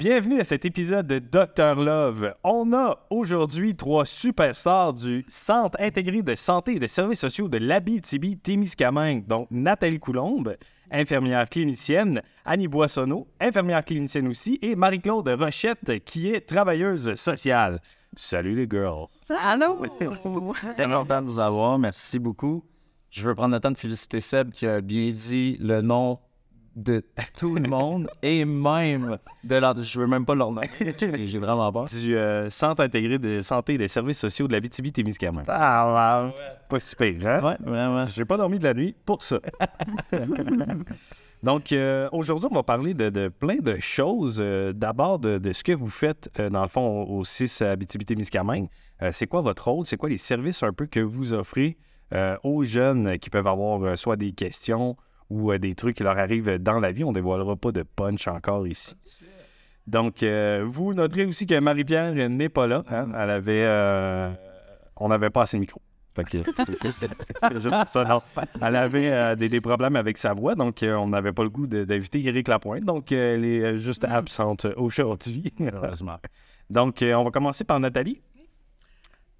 Bienvenue à cet épisode de Docteur Love. On a aujourd'hui trois superstars du Centre intégré de santé et de services sociaux de l'Abitibi-Témiscamingue. Donc, Nathalie Coulombe, infirmière clinicienne, Annie Boissonneau, infirmière clinicienne aussi, et Marie-Claude Rochette, qui est travailleuse sociale. Salut les girls. Allô? Très content de vous avoir. Merci beaucoup. Je veux prendre le temps de féliciter Seb qui a bien dit le nom de tout le monde et même de leur... Je veux même pas leur nom. J'ai vraiment peur. Du euh, Centre intégré de santé et des services sociaux de l'Abitibi-Témiscamingue. Ah, Pas si pire, hein? Ouais, vraiment. J'ai pas dormi de la nuit pour ça. Donc, euh, aujourd'hui, on va parler de, de plein de choses. Euh, D'abord, de, de ce que vous faites, euh, dans le fond, au 6 Abitibi-Témiscamingue. C'est quoi votre rôle? C'est quoi les services un peu que vous offrez aux jeunes qui peuvent avoir soit des questions ou euh, des trucs qui leur arrivent dans la vie? On ne dévoilera pas de punch encore ici. Donc, euh, vous noterez aussi que Marie-Pierre n'est pas là. hein. Elle avait... euh, on n'avait pas assez de micro. Juste- ça, non. Elle avait euh, des, des problèmes avec sa voix, donc euh, on n'avait pas le goût d'inviter Éric Lapointe. Donc, euh, elle est juste absente aujourd'hui. Heureusement. donc, euh, on va commencer par Nathalie.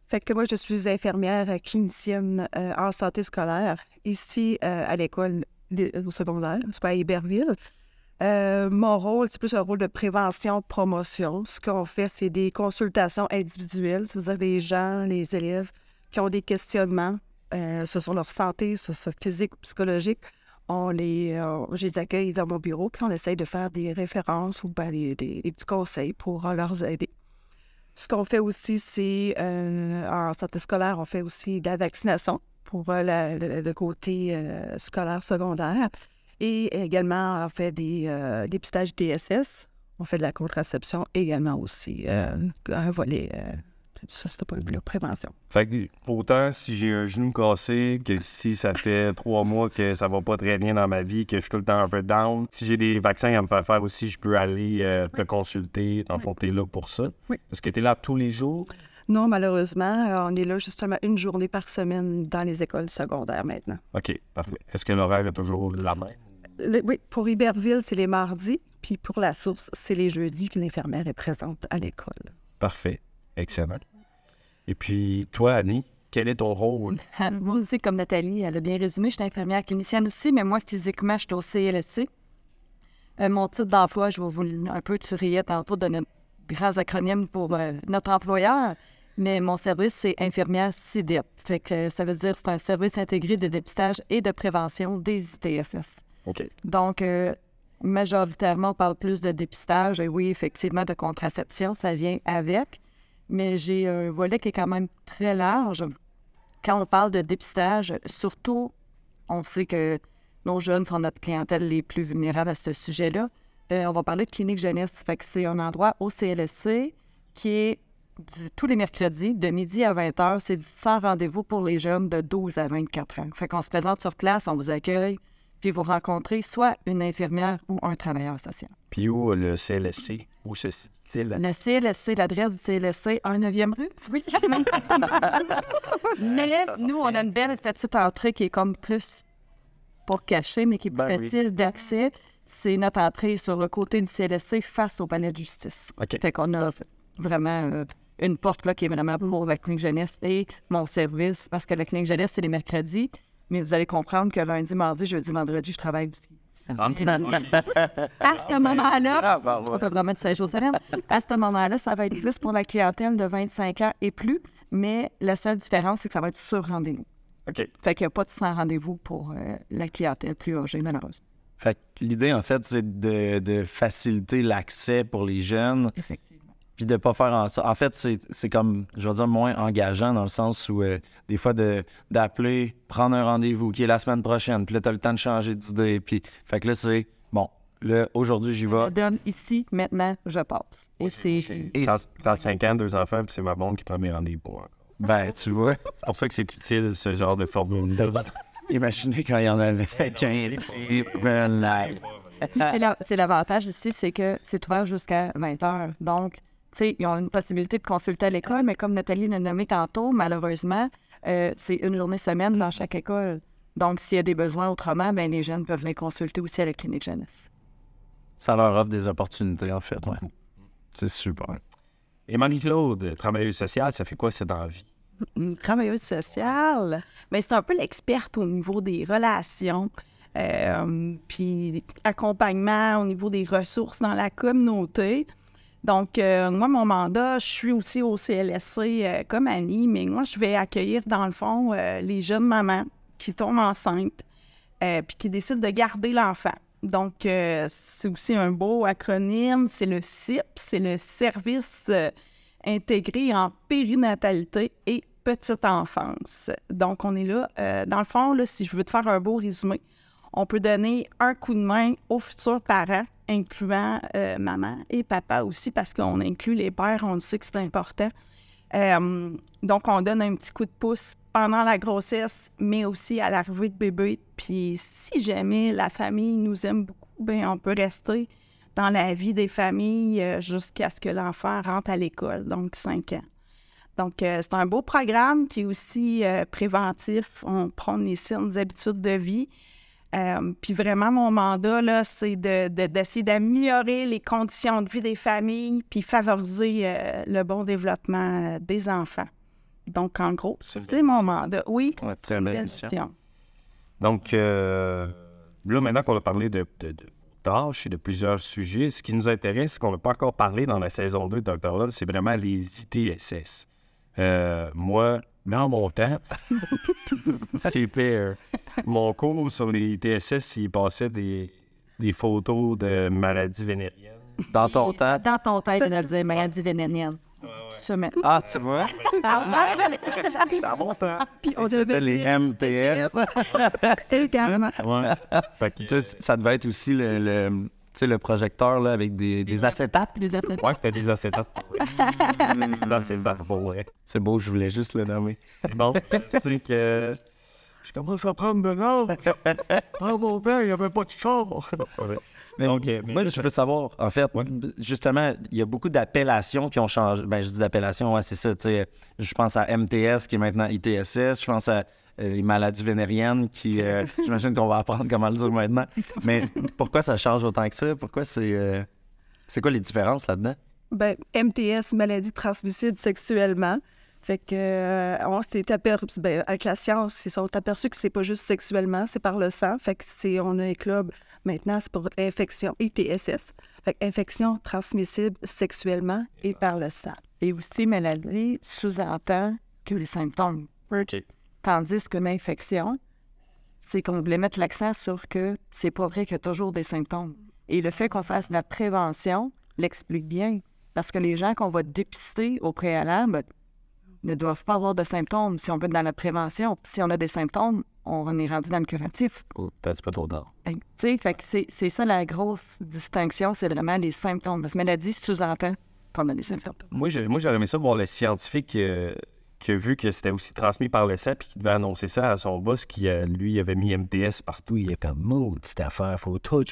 Fait que moi, je suis infirmière clinicienne euh, en santé scolaire ici euh, à l'école au secondaire, c'est pas à Iberville. Euh, mon rôle, c'est plus un rôle de prévention, promotion. Ce qu'on fait, c'est des consultations individuelles, c'est-à-dire des gens, les élèves qui ont des questionnements euh, sur leur santé, sur ce physique ou psychologique. On les, euh, je les accueille dans mon bureau, puis on essaye de faire des références ou ben, des, des- petits conseils pour euh, leur aider. Ce qu'on fait aussi, c'est euh, en santé scolaire, on fait aussi de la vaccination pour euh, la- le, le côté euh, scolaire secondaire. Et également, on fait des euh, dépistages DSS. On fait de la contraception également aussi. un volet, ça, c'était pas plus prévention. Fait que, autant si j'ai un genou cassé, que si ça fait trois mois que ça va pas très bien dans ma vie, que je suis tout le temps un peu down, si j'ai des vaccins à me faire faire aussi, je peux aller euh, te consulter. Dans le fond, t'es là pour ça. Oui. Est-ce que t'es là tous les jours? Non, malheureusement, euh, on est là justement une journée par semaine dans les écoles secondaires maintenant. OK, parfait. Est-ce que l'horaire est toujours la même? Le- oui, pour Iberville, c'est les mardis. Puis pour la source, c'est les jeudis que l'infirmière est présente à l'école. Parfait. Excellent. Et puis, toi, Annie, quel est ton rôle? Euh, Moi aussi, comme Nathalie, elle a bien résumé, je suis infirmière clinicienne aussi, mais moi, physiquement, je suis au CLSC. Euh, mon titre d'emploi, je vais vous le- un peu tu riais tantôt de notre grands acronyme pour euh, notre employeur, mais mon service, c'est infirmière CIDEP. Fait que euh, ça veut dire que c'est un service intégré de dépistage et de prévention des ITFS. OK. Donc, euh, majoritairement, on parle plus de dépistage. Et oui, effectivement, de contraception, ça vient avec. Mais j'ai un volet qui est quand même très large. Quand on parle de dépistage, surtout, on sait que nos jeunes sont notre clientèle les plus vulnérables à ce sujet-là. Euh, on va parler de clinique jeunesse. Fait que c'est un endroit au CLSC qui est du- tous les mercredis, de midi à 20 h. C'est du sans rendez-vous pour les jeunes de 12 à 24 ans. Fait qu'on se présente sur place, on vous accueille, puis vous rencontrez soit une infirmière ou un travailleur social. Puis où le CLSC? Où se situe-t-il? Le CLSC, l'adresse du CLSC, 1 9e rue? Oui. mais nous, on a une belle petite entrée qui est comme plus pour cacher, mais qui est plus Ben oui. facile d'accès. C'est notre entrée sur le côté du CLSC face au palais de justice. OK. Fait qu'on a vraiment euh, une porte là qui est vraiment pour la clinique jeunesse et mon service, parce que la clinique jeunesse, c'est les mercredis, mais vous allez comprendre que lundi, mardi, jeudi, vendredi, je travaille aussi. À ce moment-là, on peut vraiment de Saint-Joseph. À ce moment-là, ça va être plus pour la clientèle de 25 ans et plus, mais la seule différence, c'est que ça va être sur rendez-vous. OK. Fait qu'il n'y a pas de sans rendez-vous pour euh, la clientèle plus âgée, malheureusement. Fait que l'idée, en fait, c'est de, de faciliter l'accès pour les jeunes, Effectivement. Puis de pas faire en sorte. En fait, c'est c'est comme, je vais dire, moins engageant dans le sens où, euh, des fois, de- d'appeler, prendre un rendez-vous qui est la semaine prochaine, puis là, tu as le temps de changer d'idée. Puis, fait que là, c'est, bon, là, aujourd'hui, j'y Je vais. donne ici, maintenant, je passe. Et c'est... Et 30 35 ans, deux enfants, puis c'est ma blonde qui prend mes rendez-vous. Ben, tu vois, C'est pour ça que c'est utile, ce genre de formule-là. imaginez quand il y en avait 15 ben, là. C'est la- c'est l'avantage aussi, c'est que c'est ouvert jusqu'à 20 heures. Donc, tu sais, ils ont une possibilité de consulter à l'école, mais comme Nathalie l'a nommé tantôt, malheureusement, euh, c'est une journée semaine dans chaque école. Donc, s'il y a des besoins autrement, ben, les jeunes peuvent les consulter aussi à la clinique jeunesse. Ça leur offre des opportunités, en fait. Ouais. C'est super. Et Marie-Claude, travailleuse sociale, ça fait quoi, c'est dans la vie? une travailleuse sociale, mais c'est un peu l'experte au niveau des relations, euh, puis accompagnement au niveau des ressources dans la communauté. Donc, euh, moi, mon mandat, je suis aussi au CLSC euh, comme Annie, mais moi, je vais accueillir, dans le fond, euh, les jeunes mamans qui tombent enceintes, puis qui décident de garder l'enfant. Donc, c'est aussi un beau acronyme, c'est le CIP, c'est le Service intégré en périnatalité et petite enfance. Donc, on est là. dans le fond, là, si je veux te faire un beau résumé, on peut donner un coup de main aux futurs parents, incluant euh, maman et papa aussi, parce qu'on inclut les pères, on sait que c'est important. Euh, donc, on donne un petit coup de pouce pendant la grossesse, mais aussi à l'arrivée de bébé. Puis, si jamais la famille nous aime beaucoup, ben on peut rester dans la vie des familles euh, jusqu'à ce que l'enfant rentre à l'école, donc 5 ans. Donc, c'est un beau programme qui est aussi préventif. On prend les saines habitudes de vie. Euh, puis vraiment, mon mandat, là, c'est de- de- d'essayer d'améliorer les conditions de vie des familles puis favoriser euh, le bon développement euh, des enfants. Donc, en gros, C'est mon mandat. Oui, Ouais, c'est très une belle mission. mission. Donc, euh, là, maintenant qu'on a parlé de, de, de tâches et de plusieurs sujets, ce qui nous intéresse, ce qu'on n'a pas encore parlé dans la saison 2 de Dr. Love, c'est vraiment les ITSS. Euh, moi, dans mon temps, c'était euh, mon cours sur les ITSS, il passait des, des photos de maladies vénériennes. Dans ton temps? Dans ton tête, on a dit maladie vénérienne. Ça, mais- Ah, tu vois? Dans mon temps. Puis on devait Les MTS. également. Ouais. Fait que, ça devait être aussi le, sais, le projecteur là, avec des, des acétates. Des athlètes. ouais, c'était des acétates. Ça, c'est pour vrai. C'est beau, je voulais juste le nommer. C'est bon. c'est que je commence à prendre de l'âge. Ah, mon père, il n'y avait pas de char. Mais moi, je veux savoir, en fait, justement, il y a beaucoup d'appellations qui ont changé. Ben, je dis d'appellations, ouais, c'est ça. Tu sais, je pense à MTS qui est maintenant ITSS. Je pense à les maladies vénériennes qui, euh, j'imagine qu'on va apprendre comment le dire maintenant. Mais pourquoi ça change autant que ça? Pourquoi c'est. euh, c'est quoi les différences là-dedans? Ben, MTS, maladie transmissible sexuellement. Fait que, euh, on s'est aperçu, ben, avec la science, ils sont aperçus que c'est pas juste sexuellement, c'est par le sang. Fait que c'est, on a un club, maintenant, c'est pour infection, ITSS. Fait que infection transmissible sexuellement et par le sang. Et aussi, maladie sous-entend que les symptômes. OK. Tandis qu'une infection, c'est qu'on voulait mettre l'accent sur que c'est pas vrai qu'il y a toujours des symptômes. Et le fait qu'on fasse de la prévention l'explique bien. Parce que les gens qu'on va dépister au préalable ne doivent pas avoir de symptômes si on veut être dans la prévention. Si on a des symptômes, on est rendu dans le curatif. Oh, Peut-être un petit peu trop tard. C'est ça la grosse distinction, c'est vraiment les symptômes. Parce que maladie sous-entend qu'on a des symptômes. Moi, j'aurais aimé ça voir le scientifique euh, qui a vu que c'était aussi transmis par le sang puis qui devait annoncer ça à son boss qui, euh, lui, avait mis MTS partout. Il est comme, maudite affaire, faut tout.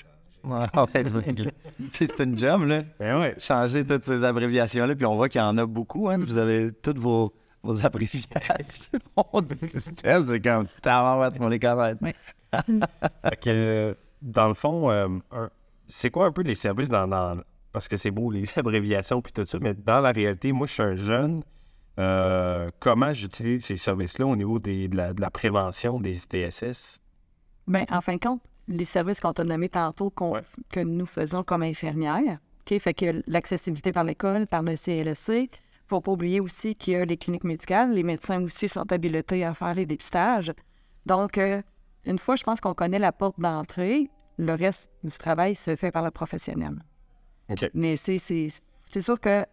c'est une job, là. Ben ouais. Changer toutes ces abréviations-là, puis on voit qu'il y en a beaucoup, hein. Vous avez toutes vos, vos abréviations du système. C'est comme, tabarouette, on les connaître. Que, dans le fond, euh, c'est quoi un peu les services dans, dans- Parce que c'est beau, les abréviations puis tout ça, mais dans la réalité, moi, je suis un jeune. Euh, comment j'utilise ces services-là au niveau des- de, la, de la prévention des ITSS? Bien, en fin de compte, les services qu'on t'a nommés tantôt Ouais. que nous faisons comme infirmières, OK, fait que l'accessibilité par l'école, par le CLSC, faut pas oublier aussi qu'il y a les cliniques médicales, les médecins aussi sont habilités à faire les dépistages. Donc, euh, une fois, je pense qu'on connaît la porte d'entrée, le reste du travail se fait par le professionnel. OK. Mais c'est sûr que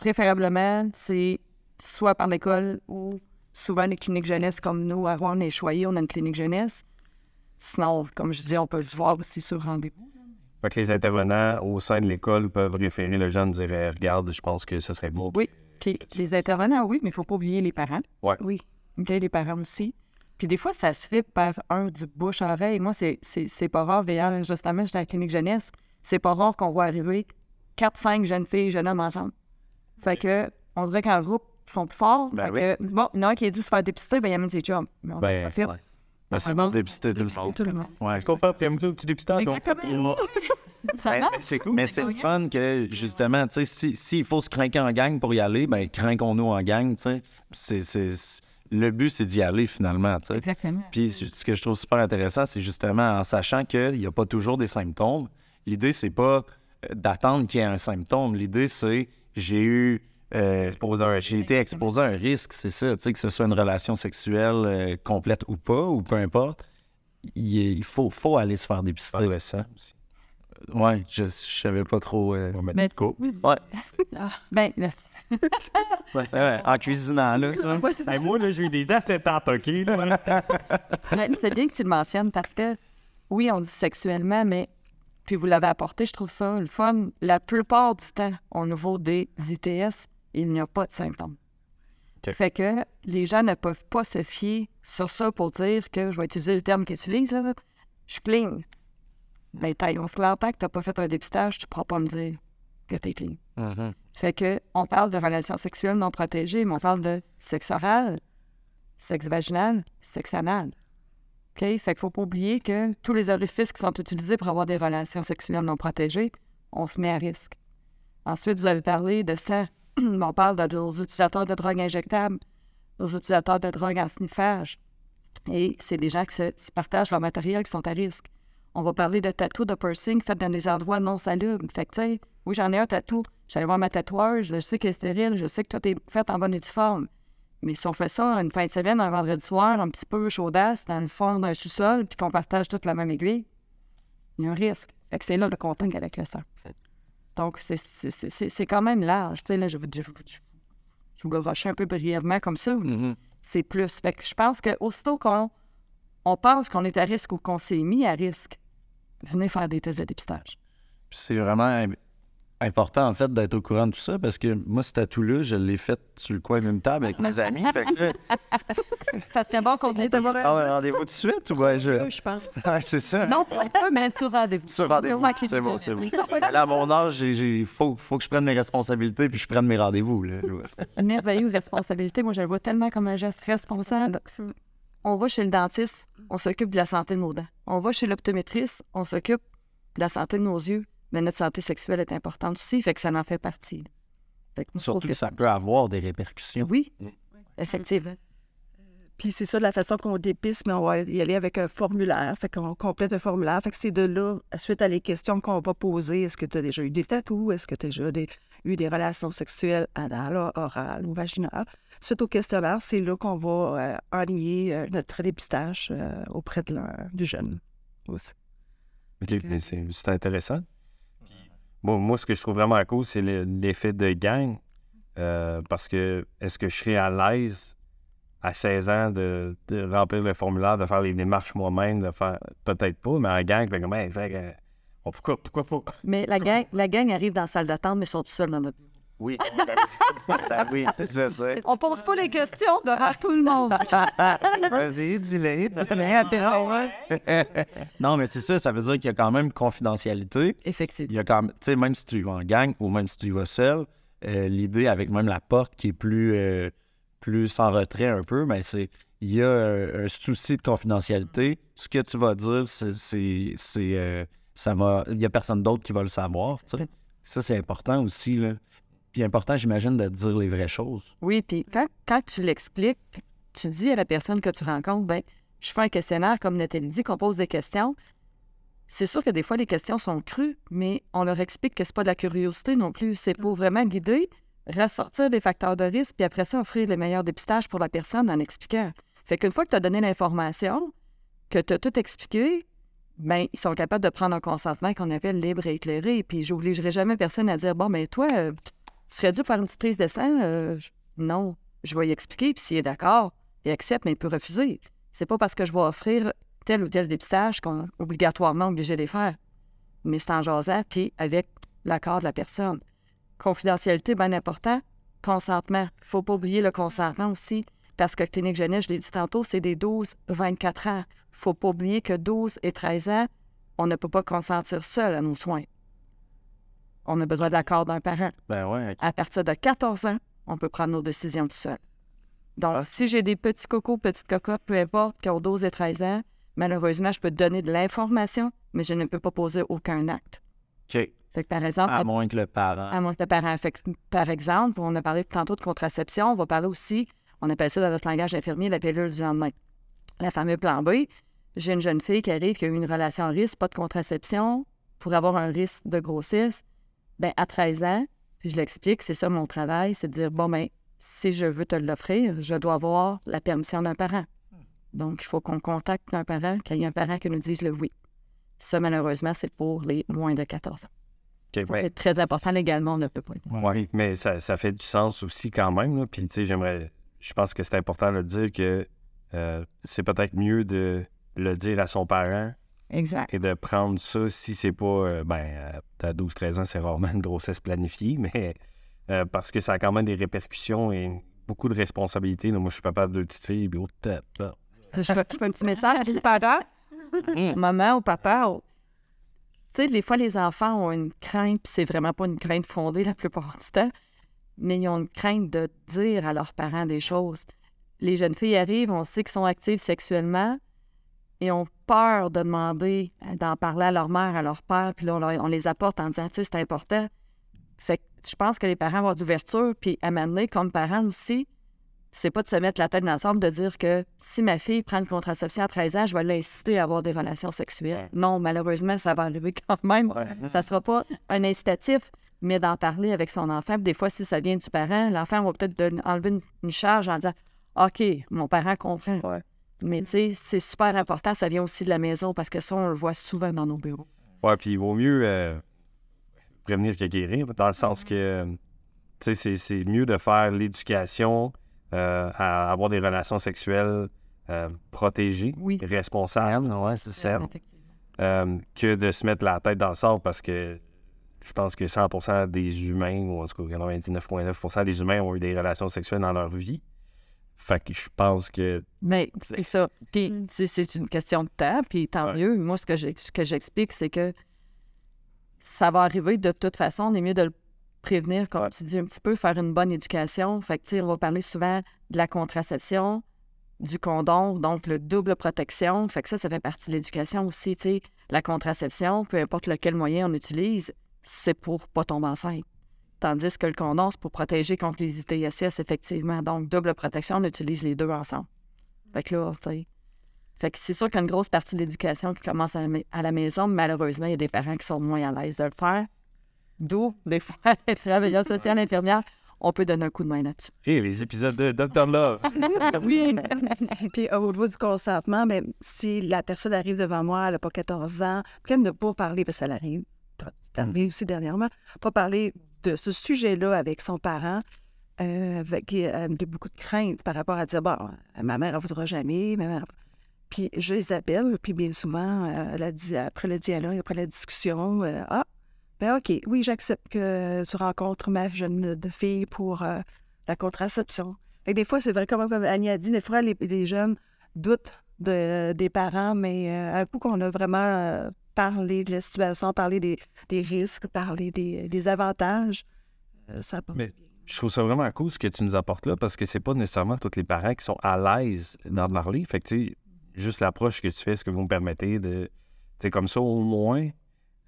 préférablement, c'est soit par l'école ou souvent les cliniques jeunesse comme nous, à Rouen et Choyer, on a une clinique jeunesse. Sinon, comme je dis, on peut le voir aussi sur rendez-vous. Fait que les intervenants au sein de l'école peuvent référer le jeune, dire Eh, Regarde, je pense que ce serait bon Oui. Les intervenants, oui, mais il ne faut pas oublier les parents. Oui. OK, les parents aussi. Puis des fois, ça se fait par un du bouche-oreille. Moi, c'est, c'est, c'est pas rare. D'ailleurs, justement, j'étais à la clinique jeunesse. C'est pas rare qu'on voit arriver 4-5 jeunes filles, jeunes hommes ensemble. Fait que, on dirait qu'en groupe, ils sont plus forts. Ben fait que, bon, il y en a un qui est dû se faire dépister, ben, il amène ses chums. Mais on Ben, ouais. Ben, c'est bon. bon dépister tout le monde. Tout le monde. Ouais. Est-ce qu'on fait? Un petit dépistage? donc? Exactement. Ça Ben, marche. c'est cool. Mais c'est le fun que, justement, tu sais, si- s'il faut se craquer en gang pour y aller, ben, craquons-nous en gang, tu sais. C'est- Le but, c'est d'y aller, finalement, tu sais. Exactement. Puis ce que je trouve super intéressant, c'est justement en sachant qu'il n'y a pas toujours des symptômes. L'idée, c'est pas euh, d'attendre qu'il y ait un symptôme. L'idée, c'est j'ai eu. euh, j'ai été exposé à un risque, c'est ça, tu sais, que ce soit une relation sexuelle euh, complète ou pas, ou peu importe. Il, est- il faut, faut aller se faire dépister. Adolescent aussi. Ouais, je, je savais pas trop. euh, On va mettre Mais- une coupe. Ouais. Ben, là, Ouais, ouais, en cuisinant, là. tu vois. Hey, moi, là, j'ai eu des acétates, OK? là. Ben, c'est bien que tu le mentionnes parce que, oui, on dit sexuellement, mais, puis vous l'avez apporté, je trouve ça le fun. La plupart du temps, au niveau des ITS, il n'y a pas de symptômes. Fait que les gens ne peuvent pas se fier sur ça pour dire que, je vais utiliser le terme qu'ils utilisent, là, je suis clean. Mais taille, on se tant que tu n'as pas fait un dépistage, tu ne pourras pas me dire que tu es clean. Mhm. Fait que on parle de relations sexuelles non protégées, mais on parle de sexe oral, sexe vaginal, sexe anal. OK? Fait qu'il faut pas oublier que tous les orifices qui sont utilisés pour avoir des relations sexuelles non protégées, on se met à risque. Ensuite, vous avez parlé de ça. on parle de nos utilisateurs de drogue injectables, nos utilisateurs de drogue en sniffage. Et c'est des gens qui, partagent leur matériel qui sont à risque. On va parler de tatou, de piercing fait dans des endroits non salubres. Fait que, oui, j'en ai un tatou. J'allais voir ma tatoueuse, je sais qu'elle est stérile, je sais que tout est fait en bonne et due forme. Mais si on fait ça une fin de semaine, un vendredi soir, un petit peu chaudasse, dans le fond d'un sous-sol, puis qu'on partage toute la même aiguille, il y a un risque. Fait que c'est là le contact avec le sang. Donc, c'est- c'est c'est- c'est- c'est quand même large. Tu sais, là, je vous, je, vous- je vous un peu brièvement comme ça. Mhm. C'est plus. Fait que je pense qu'aussitôt qu'on on pense qu'on est à risque ou qu'on s'est mis à risque, venez faire des tests de dépistage. Puis c'est vraiment im- important, en fait, d'être au courant de tout ça, parce que moi, ce tatou-là, je l'ai fait sur le coin d'une table avec mes amis. Fait que Ça serait bon qu'on ait d'avoir un- rendez-vous tout de suite ou ouais, je... je pense. Ouais, c'est ça. Non, pas un peu, mais sur rendez-vous. Sur rendez-vous. C'est bon, c'est bon. Là, à mon âge, il faut, faut que je prenne mes responsabilités puis je prenne mes rendez-vous. Merveilleuse responsabilité. Moi, je le vois tellement comme un geste responsable. On va chez le dentiste, on s'occupe de la santé de nos dents. On va chez l'optométriste, on s'occupe de la santé de nos yeux. Mais notre santé sexuelle est importante aussi, fait que ça en fait partie. Fait que Surtout que ça peut avoir des répercussions. Oui, effectivement. Puis c'est ça de la façon qu'on dépiste, mais on va y aller avec un formulaire. Fait qu'on complète un formulaire. Fait que c'est de là, suite à les questions qu'on va poser, est-ce que tu as déjà eu des tatous? Est-ce que tu as déjà des- eu des relations sexuelles anales, orales ou vaginales? Suite au questionnaire, c'est là qu'on va euh, enligner euh, notre dépistage euh, auprès de la- du jeune. aussi. OK, c'est intéressant. Bon, moi, ce que je trouve vraiment cool, c'est le- l'effet de gang. Euh, parce que est-ce que je serais à l'aise à 16 ans de, de remplir le formulaire, de faire les démarches moi-même, de faire. Peut-être pas, mais en gang, fait comme, hey, fait que, oh, pourquoi, pourquoi pas? Mais la gang, la gang arrive dans la salle d'attente, mais ils sont tout seuls dans notre. Oui. Ben oui, c'est ça. c'est- On pose pas les questions devant tout le monde. Vas-y, dis-le, dis-le. non, mais c'est ça, ça veut dire qu'il y a quand même confidentialité. Effectivement. Il y a quand même, tu sais, même si tu y vas en gang ou même si tu y vas seul, euh, l'idée avec même la porte qui est plus, euh, plus en retrait un peu, mais c'est il y a euh, un souci de confidentialité. Ce que tu vas dire, c'est, c'est, c'est, euh, ça va, il y a personne d'autre qui va le savoir. tu sais. Ça, c'est important aussi là. Puis important, j'imagine, de dire les vraies choses. Oui, puis quand, quand tu l'expliques, tu dis à la personne que tu rencontres, ben, je fais un questionnaire comme Nathalie dit, qu'on pose des questions. C'est sûr que des fois, les questions sont crues, mais on leur explique que c'est pas de la curiosité non plus. C'est pour vraiment guider, ressortir des facteurs de risque, puis après ça, offrir les meilleurs dépistages pour la personne en expliquant. Fait qu'une fois que tu as donné l'information, que tu as tout expliqué, ben, ils sont capables de prendre un consentement qu'on appelle libre et éclairé. Puis j'obligerai jamais personne à dire, bon, mais toi, euh, tu serais dû faire une petite prise de sang? Euh, non. Je vais y expliquer, puis s'il est d'accord, il accepte, mais il peut refuser. C'est pas parce que je vais offrir tel ou tel dépistage qu'on est obligatoirement obligé de les faire. Mais c'est en jasant, puis avec l'accord de la personne. Confidentialité, bien important. consentement. Il faut pas oublier le consentement aussi, parce que clinique jeunesse, je l'ai dit tantôt, c'est des 12-24 ans. Il faut pas oublier que 12 et 13 ans, on ne peut pas consentir seul à nos soins. On a besoin de l'accord d'un parent. Ben ouais. À partir de 14 ans, on peut prendre nos décisions tout seul. Donc, Ah. si j'ai des petits cocos, petites cocottes, peu importe, qui ont 12 et 13 ans, malheureusement, je peux te donner de l'information, mais je ne peux pas poser aucun acte. OK. Fait que, par exemple, À moins que le parent. à mon parent. Fait que, par exemple, on a parlé tantôt de contraception, on va parler aussi, on appelle ça dans notre langage infirmier, la pilule du lendemain. La fameuse plan B. J'ai une jeune fille qui arrive, qui a eu une relation à risque, pas de contraception, pour avoir un risque de grossesse. Ben à 13 ans, puis je l'explique, c'est ça mon travail, c'est de dire, bon, ben si je veux te l'offrir, je dois avoir la permission d'un parent. Donc, il faut qu'on contacte un parent, qu'il y ait un parent qui nous dise le oui. Ça, malheureusement, c'est pour les moins de 14 ans. C'est très important légalement, on ne peut pas. Oui, mais ça, ça fait du sens aussi quand même. là. Puis, tu sais, j'aimerais. Je pense que c'est important de dire que euh, c'est peut-être mieux de le dire à son parent Exact. et de prendre ça si c'est pas. euh, ben, euh, à 12-13 ans, c'est rarement une grossesse planifiée, mais euh, parce que ça a quand même des répercussions et beaucoup de responsabilités. là. Moi, je suis papa de deux petites filles, puis oh, tap. Je fais un petit message à les parents, maman ou papa. ou- Tu sais, des fois, les enfants ont une crainte, puis c'est vraiment pas une crainte fondée la plupart du temps, mais ils ont une crainte de dire à leurs parents des choses. Les jeunes filles arrivent, on sait qu'ils sont actives sexuellement, et ont peur de demander, euh, d'en parler à leur mère, à leur père, puis là, on, leur- on les apporte en disant, tu sais, c'est important. Fait que je pense que les parents vont avoir de l'ouverture, puis à m'amener comme parents aussi, c'est pas de se mettre la tête dans le sable de dire que si ma fille prend une contraception à 13 ans, je vais l'inciter à avoir des relations sexuelles. Non, malheureusement, ça va arriver quand même. Ça sera pas un incitatif, mais d'en parler avec son enfant. Puis des fois, si ça vient du parent, l'enfant va peut-être enlever une, une charge en disant OK, mon parent comprend. Mais tu sais, c'est super important. Ça vient aussi de la maison parce que ça, on le voit souvent dans nos bureaux. Ouais, puis il vaut mieux euh, prévenir que guérir, dans le sens que, euh, tu sais, c'est- c'est mieux de faire l'éducation euh, à avoir des relations sexuelles euh, protégées, Oui. responsables, ouais, c'est ça, euh, que de se mettre la tête dans le sable parce que je pense que 100% des humains, ou en tout cas 99,9% des humains ont eu des relations sexuelles dans leur vie. Fait que je pense que Mais c'est ça. Puis Mm. tu sais, c'est une question de temps, puis tant Ouais. mieux. Moi, ce que j'ai- ce que j'explique, c'est que ça va arriver de toute façon. On est mieux de le prévenir, comme Ouais. tu dis, un petit peu, faire une bonne éducation. Fait que, tu sais, on va parler souvent de la contraception, du condom, donc le double protection. Fait que ça, ça fait partie de l'éducation aussi, tu sais. La contraception, peu importe lequel moyen on utilise, c'est pour pas tomber enceinte. Tandis que le condom, c'est pour protéger contre les ITSS, effectivement. Donc, double protection, on utilise les deux ensemble. Fait que là, tu sais. Fait que c'est sûr qu'il y a une grosse partie de l'éducation qui commence à la, ma- à la maison, mais malheureusement, il y a des parents qui sont moins à l'aise de le faire. D'où, des fois, les travailleurs sociaux, infirmières, on peut donner un coup de main là-dessus. Et les épisodes de Dr. Love. oui. Puis au niveau du consentement, ben, si la personne arrive devant moi, elle n'a pas 14 ans, peut-être ne pas parler, parce que ça arrive, c'est arrivé aussi dernièrement, pas parler de ce sujet-là avec son parent, euh, avec euh, beaucoup de crainte par rapport à dire, bon, euh, ma mère, elle voudra jamais, ma mère... Puis je les appelle, puis bien souvent, euh, après le dialogue, après la discussion, ah, ben OK, oui, j'accepte que tu rencontres ma jeune fille pour la contraception. Des fois, c'est vrai, comme, Annie a dit, des fois, les, jeunes doutent de- des parents, mais euh, un coup qu'on a vraiment parlé de la situation, parlé des, des risques, parlé des, des avantages, euh, ça passe Mais- bien. Je trouve ça vraiment cool ce que tu nous apportes là parce que c'est pas nécessairement tous les parents qui sont à l'aise d'en parler. Fait que, tu sais, juste l'approche que tu fais, ce que vous me permettez de. Tu sais, comme ça, au moins,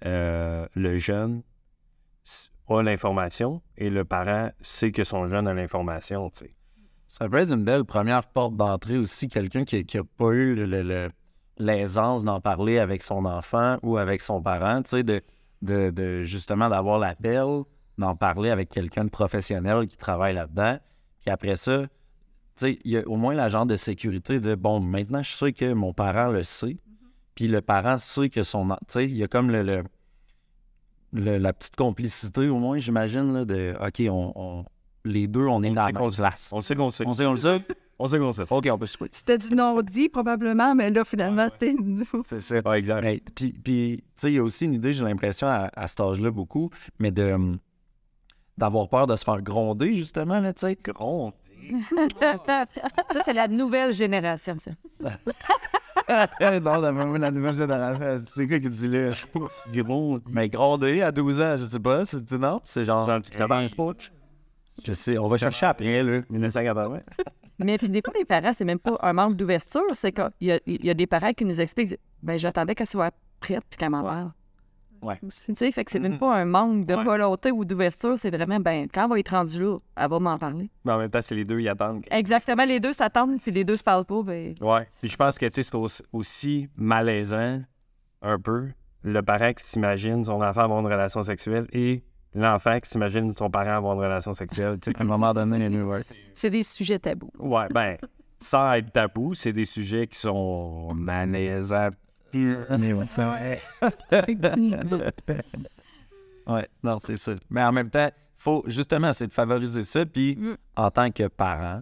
euh, le jeune a l'information et le parent sait que son jeune a l'information, tu sais. Ça peut être une belle première porte d'entrée aussi, quelqu'un qui n'a pas eu le- le- le- l'aisance d'en parler avec son enfant ou avec son parent, tu sais, de, de, de- justement d'avoir l'appel, d'en parler avec quelqu'un de professionnel qui travaille là-dedans. Puis après ça, tu sais, il y a au moins l'agent de sécurité de bon, maintenant je sais que mon parent le sait, puis le parent sait que son. Tu sais, il y a comme le, le- le- la petite complicité, au moins, j'imagine, là, de OK, on, on- les deux, on est dans la sait qu'on place. On sait qu'on sait. On sait, on le sait. On sait qu'on sait. OK, on peut se. C'était du non-dit, probablement, mais là, finalement, c'était nous. C'est ça. Ouais, exact. Mais, puis, puis, tu sais, il y a aussi une idée, j'ai l'impression, à, à cet âge-là, beaucoup, mais de, hum, d'avoir peur de se faire gronder, justement, là, tu sais. Gros. ça, c'est la nouvelle génération, ça. non, la, la nouvelle génération, c'est quoi qui dit là? Gros. Mais gronder à 12 ans, je sais pas, c'est non? C'est genre. Genre, tu t'avances pas. Je sais, on va chercher après, là. 1980. Mais puis des fois, les parents, c'est même pas un manque d'ouverture, c'est qu'il y y a des parents qui nous expliquent ben j'attendais qu'elle soit prête puis qu'elle m'en parle. Ouais. Tu sais, fait que c'est même pas un manque de Ouais. volonté ou d'ouverture, c'est vraiment, ben quand elle va être rendue là, elle va m'en parler. Mais en même temps, c'est les deux, ils attendent. Exactement, les deux s'attendent, puis les deux se parlent pas, ben... Ouais. Puis je pense que tu sais, c'est aussi, aussi malaisant, un peu, le parent qui s'imagine son enfant avoir une relation sexuelle et l'enfant qui s'imagine son parent avoir une relation sexuelle. tu sais. À un moment donné. C'est des sujets tabous. Ouais, ben, sans être tabou, c'est des sujets qui sont malaisants. Mais ouais. ouais, non, c'est ça. Mais en même temps, faut justement, c'est de favoriser ça. Puis Mm. en tant que parent,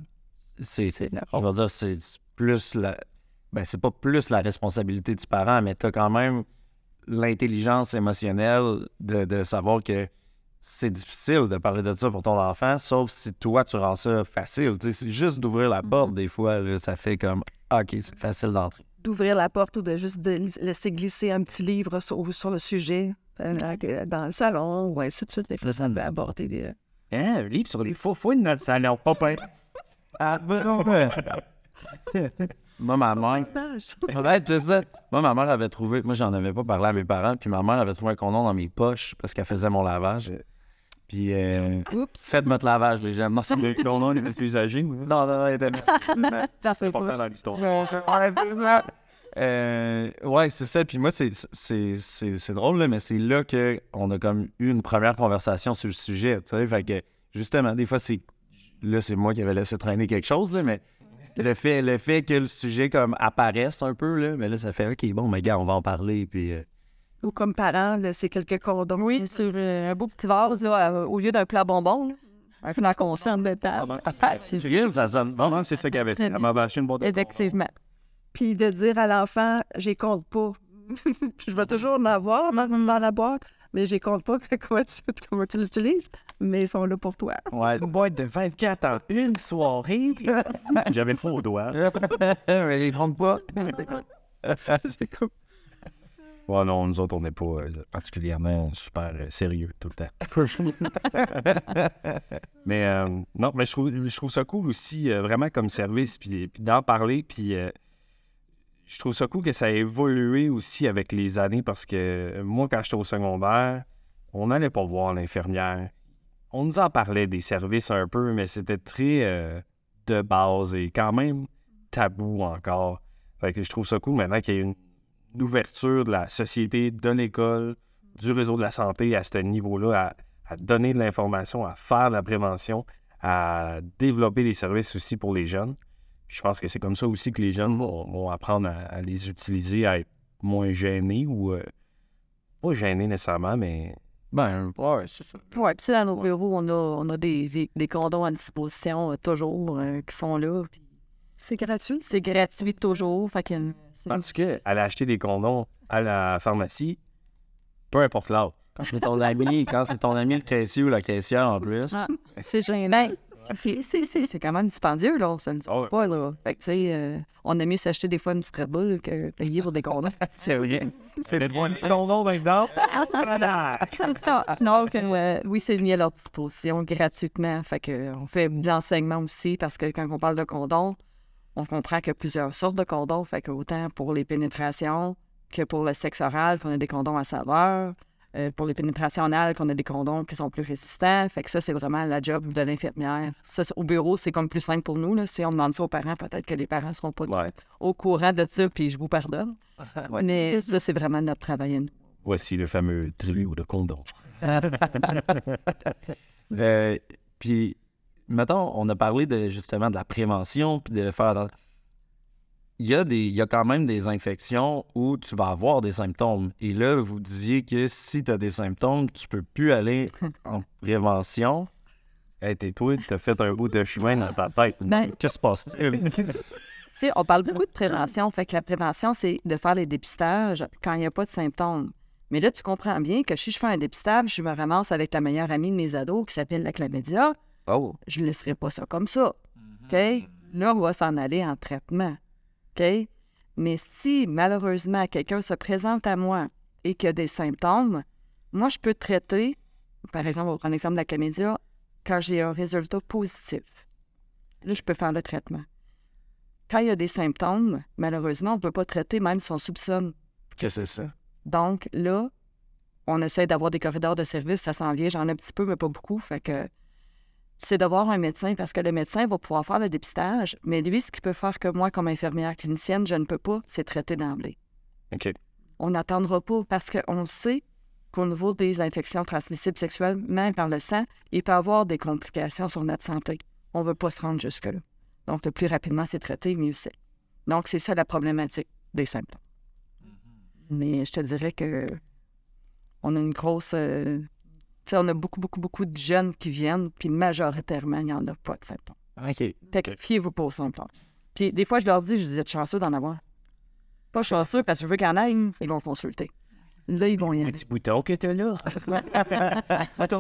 c'est, je veux dire, c'est plus la, ben c'est pas plus la responsabilité du parent, mais t'as quand même l'intelligence émotionnelle de, de savoir que c'est difficile de parler de ça pour ton enfant, sauf si toi, tu rends ça facile. C'est juste d'ouvrir la porte, des fois, là, ça fait comme, ah, OK, c'est facile d'entrer. D'ouvrir la porte ou de juste de laisser glisser un petit livre sur, sur le sujet euh, que- dans le salon ou ainsi de suite. Des fois, ça va aborder des... Hein, un livre sur les faux fouines dans le salon, pas peur. Ah, Moi, ma mère. Ouais, c'est ça. Moi, ma mère avait trouvé. Moi, j'en avais pas parlé à mes parents. Puis ma mère avait trouvé un condom dans mes poches parce qu'elle faisait mon lavage. Puis, euh, faites votre lavage, les gens. Non, c'est Le condom est plus usagé, oui. non, non, il était. Ça fait important dans l'histoire. Ouais, c'est ça. Euh, ouais, c'est ça. Puis moi, c'est, c'est, c'est, c'est drôle, là, mais c'est là qu'on a comme eu une première conversation sur le sujet. Tu sais, fait que justement, des fois, c'est. Là, c'est moi qui avais laissé traîner quelque chose, là, mais le fait, le fait que le sujet comme apparaisse un peu, là, mais là, ça fait OK, bon, mais gars, on va en parler. Puis. euh, Ou comme parent, là, c'est quelques condoms. Oui, sur euh, un beau petit vase, là, euh, au lieu d'un plat bonbon, là. un plat conscient de table. C'est vrai, ça sonne bon. Bon, c'est ça qu'elle avait fait. Elle m'avait acheté une boîte de Effectivement. Puis de dire à l'enfant, j'y compte pas. je vais toujours en avoir dans, dans la boîte, mais j'y compte pas comment tu, comment tu l'utilises, mais ils sont là pour toi. Ouais. Une boîte de 24 en une soirée. J'avais le faux au doigt. mais les compte pas. c'est cool. Ouais, non, nous autres, on n'est pas euh, particulièrement super euh, sérieux tout le temps. mais euh, non, mais je trouve, je trouve ça cool aussi, vraiment comme service, puis, puis d'en parler, puis je trouve ça cool que ça a évolué aussi avec les années, parce que moi, quand j'étais au secondaire, on n'allait pas voir l'infirmière. On nous en parlait des services un peu, mais c'était très de base et quand même tabou encore. Fait que je trouve ça cool maintenant qu'il y ait une, une ouverture de la société, de l'école, du réseau de la santé à ce niveau-là, à, à donner de l'information, à faire de la prévention, à développer des services aussi pour les jeunes. Puis je pense que c'est comme ça aussi que les jeunes vont, vont apprendre à, à les utiliser, à être moins gênés ou euh, pas gênés nécessairement, mais Ben, ouais, c'est ça. Oui, puis dans nos bureaux, on a, on a des, des, des condoms à disposition euh, toujours euh, qui sont là. puis C'est gratuit? C'est gratuit toujours. Fait que euh, parce que aller acheter des condoms à la pharmacie, peu importe l'âge. Quand c'est ton ami, quand c'est ton ami le caissier ou la caissière en plus. Ah. C'est gênant. Ben, c'est- c'est c'est- c'est quand même dispendieux, là. Ça ne ouais. pas, là. Fait que, tu sais, euh, on a mieux s'acheter des fois une petite Red Bull que payer pour des condoms. C'est vrai. C'est le condom, par exemple. C'est ça. Donc, euh, oui, c'est mis à leur disposition gratuitement. Fait que, on fait de l'enseignement aussi parce que quand on parle de condoms, on comprend qu'il y a plusieurs sortes de condoms. Fait que autant pour les pénétrations que pour le sexe oral, qu'on a des condoms à saveur. Euh, pour les pénétrations anales, qu'on a des condoms qui sont plus résistants. Fait que ça, c'est vraiment la job de l'infirmière. Ça, au bureau, c'est comme plus simple pour nous. Là. Si on demande ça aux parents, peut-être que les parents ne seront pas Ouais. au courant de ça, puis je vous pardonne. Mais ça, c'est vraiment notre travail à nous. Voici le fameux trio de condoms. Euh, puis, mettons, on a parlé de, justement de la prévention, puis de faire attention. Il y, a des, il y a quand même des infections où tu vas avoir des symptômes. Et là, vous disiez que si tu as des symptômes, tu peux plus aller en prévention. Hey, t'es toi, t'as fait un bout de chemin dans ta tête. Ben, Qu'est-ce qui se passe-t-il? Tu sais, on parle beaucoup de prévention. Fait que la prévention, c'est de faire les dépistages quand il n'y a pas de symptômes. Mais là, tu comprends bien que si je fais un dépistage, je me ramasse avec la meilleure amie de mes ados qui s'appelle la chlamydia, Oh. je ne laisserai pas ça comme ça. OK? Là, on va s'en aller en traitement. OK? Mais si, malheureusement, quelqu'un se présente à moi et qu'il a des symptômes, moi, je peux traiter, par exemple, on va prendre l'exemple de la chlamydia, quand j'ai un résultat positif. Là, je peux faire le traitement. Quand il y a des symptômes, malheureusement, on ne peut pas traiter même si on soupçonne. Que c'est ça? Donc là, on essaie d'avoir des corridors de service, ça s'en vient, j'en ai un petit peu, mais pas beaucoup. Fait que c'est de voir un médecin parce que le médecin va pouvoir faire le dépistage, mais lui, ce qu'il peut faire que moi, comme infirmière clinicienne, je ne peux pas, c'est traiter d'emblée. OK. On n'attendra pas parce qu'on sait qu'au niveau des infections transmissibles sexuelles, même par le sang, il peut y avoir des complications sur notre santé. On ne veut pas se rendre jusque-là. Donc, le plus rapidement c'est traité, mieux c'est. Donc, c'est ça la problématique des symptômes. Mais je te dirais que on a une grosse. euh, on a beaucoup, beaucoup, beaucoup de jeunes qui viennent, puis majoritairement, il n'y en a pas de symptômes. OK. Fait que fiez-vous pas aux symptômes. Puis des fois, je leur dis, je dis, êtes chanceux d'en avoir. Pas chanceux parce que je veux qu'il y en ait, ils vont consulter. Là, ils vont y Un aller. petit bouton que t'as là.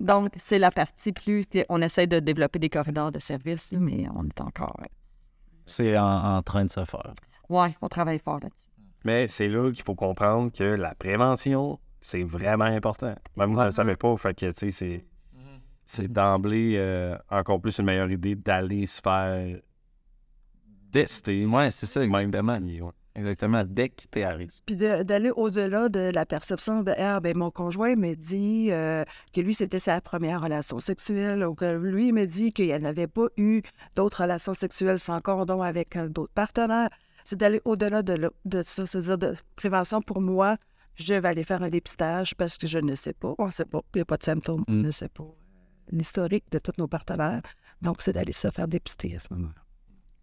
Donc, c'est la partie plus. On essaie de développer des corridors de service, là, mais on est encore. euh, C'est en, en train de se faire. Ouais, on travaille fort là-dessus. Mais c'est là qu'il faut comprendre que la prévention, c'est vraiment important. Même moi, je ne le savais pas. Fait que, tu sais, c'est, c'est d'emblée euh, encore plus une meilleure idée d'aller se faire tester. Ouais, c'est ça, Même exactement. si, ouais. Exactement. Dès que à risque. Puis de- d'aller au-delà de la perception de Ah, ben mon conjoint me dit euh, que lui, c'était sa première relation sexuelle, ou que lui me dit qu'il n'avait pas eu d'autres relations sexuelles sans condom avec d'autres partenaires. C'est d'aller au-delà de, là- de ça. C'est-à-dire de prévention pour moi, je vais aller faire un dépistage parce que je ne sais pas. On ne sait pas. Il n'y a pas de symptômes. On Mm. ne sait pas l'historique de tous nos partenaires. Donc, c'est d'aller se faire dépister à ce moment-là.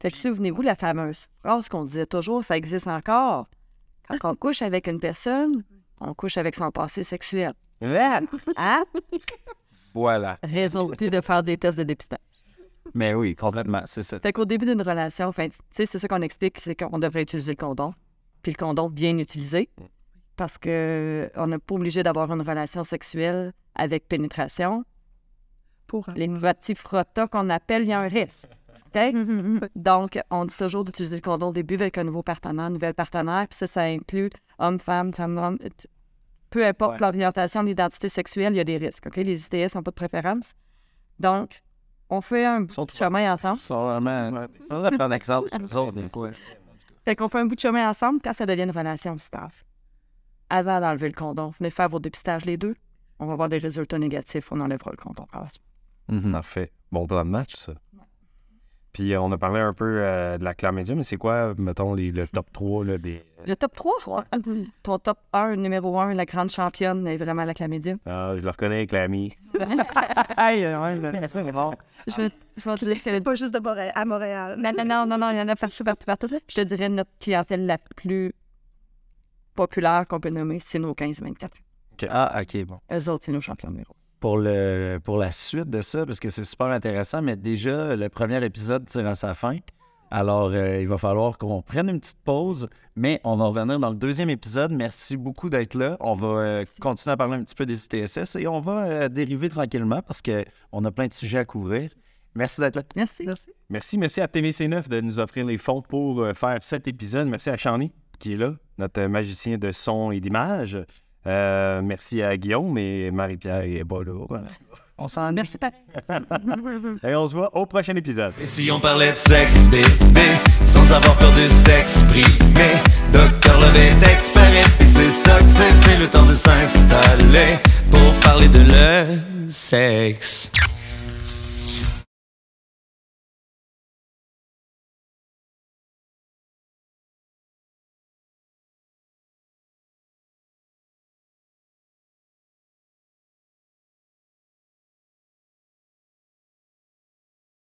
Fait que souvenez-vous la fameuse phrase qu'on disait toujours, ça existe encore. Quand on couche avec une personne, on couche avec son passé sexuel. Hein? Voilà. Résulté de faire des tests de dépistage. Mais oui, complètement. C'est ça. Fait qu'au début d'une relation, enfin, tu sais, c'est ça qu'on explique, c'est qu'on devrait utiliser le condom. Puis le condom bien utilisé. Parce que on n'est pas obligé d'avoir une relation sexuelle avec pénétration. Pour Les petits frottas qu'on appelle, il y a un risque. OK? Donc, on dit toujours d'utiliser le condom au début avec un nouveau partenaire, un nouvel partenaire. Puis ça, ça inclut homme, femme, femme, homme. t- Peu importe Ouais. l'orientation, l'identité sexuelle, il y a des risques. OK? Les ITS n'ont pas de préférence. Donc, on fait un bout de chemin ensemble. Vraiment. Un exemple. Fait qu'on fait un bout de chemin ensemble quand ça devient une relation staff. Avant d'enlever le condom, venez faire vos dépistages les deux. On va avoir des résultats négatifs, on enlèvera le condom par la suite. Mhm. Parfait. Bon plan de match, ça. Puis euh, on a parlé un peu euh, de la chlamydia, mais c'est quoi, mettons, les, le top 3 là, des. Le top 3, ton top 1, numéro 1, la grande championne est vraiment la chlamydia. Ah, je le reconnais avec l'ami. Je vais, je vais te laisser C'est pas juste de Moré- à Montréal. Non, non, non, non, non, il y en a partout, partout, partout. Je te dirais notre clientèle la plus populaire qu'on peut nommer, c'est nos 15-24. Ah, OK, bon. Eux autres, c'est nos champions numéro. Pour, le, pour la suite de ça, parce que c'est super intéressant, mais déjà, le premier épisode tire à sa fin. Alors, euh, il va falloir qu'on prenne une petite pause, mais on va revenir dans le deuxième épisode. Merci beaucoup d'être là. On va euh, continuer à parler un petit peu des ITSS et on va euh, dériver tranquillement parce qu'on a plein de sujets à couvrir. Merci d'être là. Merci. Merci, merci à TVC9 de nous offrir les fonds pour euh, faire cet épisode. Merci à Shani qui est là, notre magicien de son et d'image. Euh, merci à Guillaume et Marie-Pierre est pas là. On s'en Merci, pareil. Et on se voit au prochain épisode. Et si on parlait de sexe, bébé, sans avoir peur de s'exprimer, Docteur Love est expert et c'est ça que c'est, c'est le temps de s'installer pour parler de le sexe.